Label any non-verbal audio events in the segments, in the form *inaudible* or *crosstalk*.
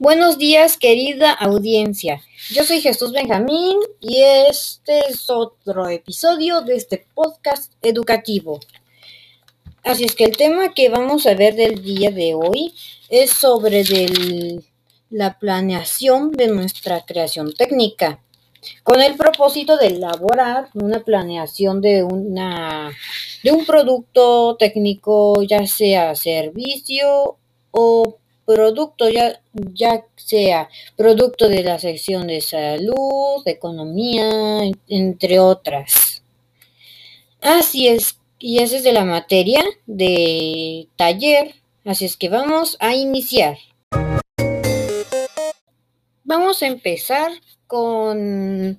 Buenos días, querida audiencia. Yo soy Jesús Benjamín y este es otro episodio de este podcast educativo. Así es que el tema que vamos a ver del día de hoy es sobre la planeación de nuestra creación técnica, con el propósito de elaborar una planeación de, de un producto técnico, ya sea servicio o producto, ya, ya sea producto de la sección de salud, economía, entre otras. Así es, y esa es de la materia de taller, así es que vamos a iniciar. Vamos a empezar con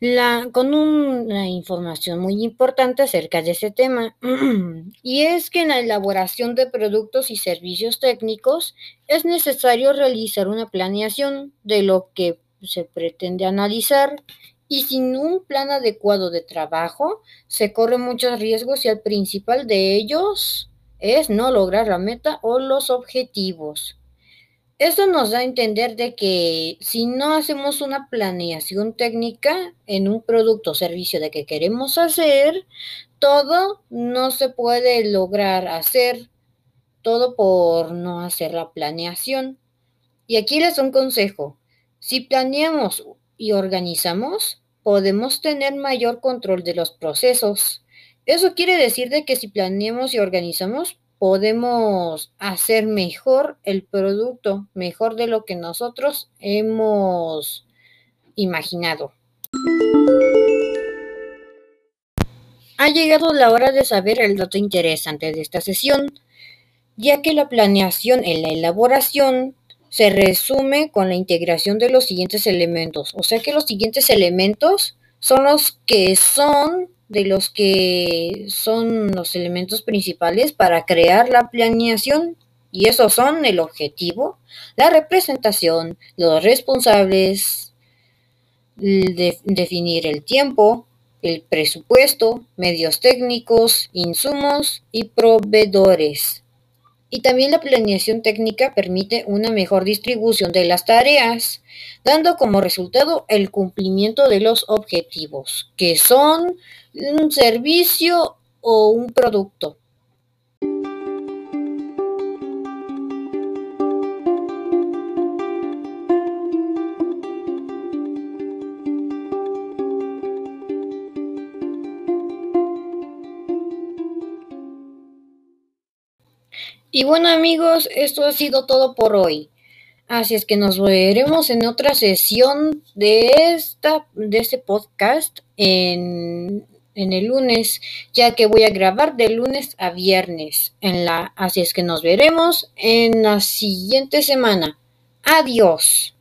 la, con una información muy importante acerca de ese tema, *clears throat* y es que en la elaboración de productos y servicios técnicos es necesario realizar una planeación de lo que se pretende analizar y sin un plan adecuado de trabajo se corren muchos riesgos y el principal de ellos es no lograr la meta o los objetivos. Eso nos da a entender de que si no hacemos una planeación técnica en un producto o servicio de que queremos hacer, todo no se puede lograr hacer, todo por no hacer la planeación. Y aquí les doy un consejo. Si planeamos y organizamos, podemos tener mayor control de los procesos. Eso quiere decir de que si planeamos y organizamos, podemos hacer mejor el producto, mejor de lo que nosotros hemos imaginado. Ha llegado la hora de saber el dato interesante de esta sesión, ya que la planeación en la elaboración se resume con la integración de los siguientes elementos. O sea que los siguientes elementos son los que son de los que son los elementos principales para crear la planeación y esos son el objetivo, la representación, los responsables, definir el tiempo, el presupuesto, medios técnicos, insumos y proveedores. Y también la planeación técnica permite una mejor distribución de las tareas, dando como resultado el cumplimiento de los objetivos, que son un servicio o un producto. Y bueno amigos, esto ha sido todo por hoy. Así es que nos veremos en otra sesión de esta de este podcast en en el lunes, ya que voy a grabar de lunes a viernes. En la, así es que nos veremos en la siguiente semana. Adiós.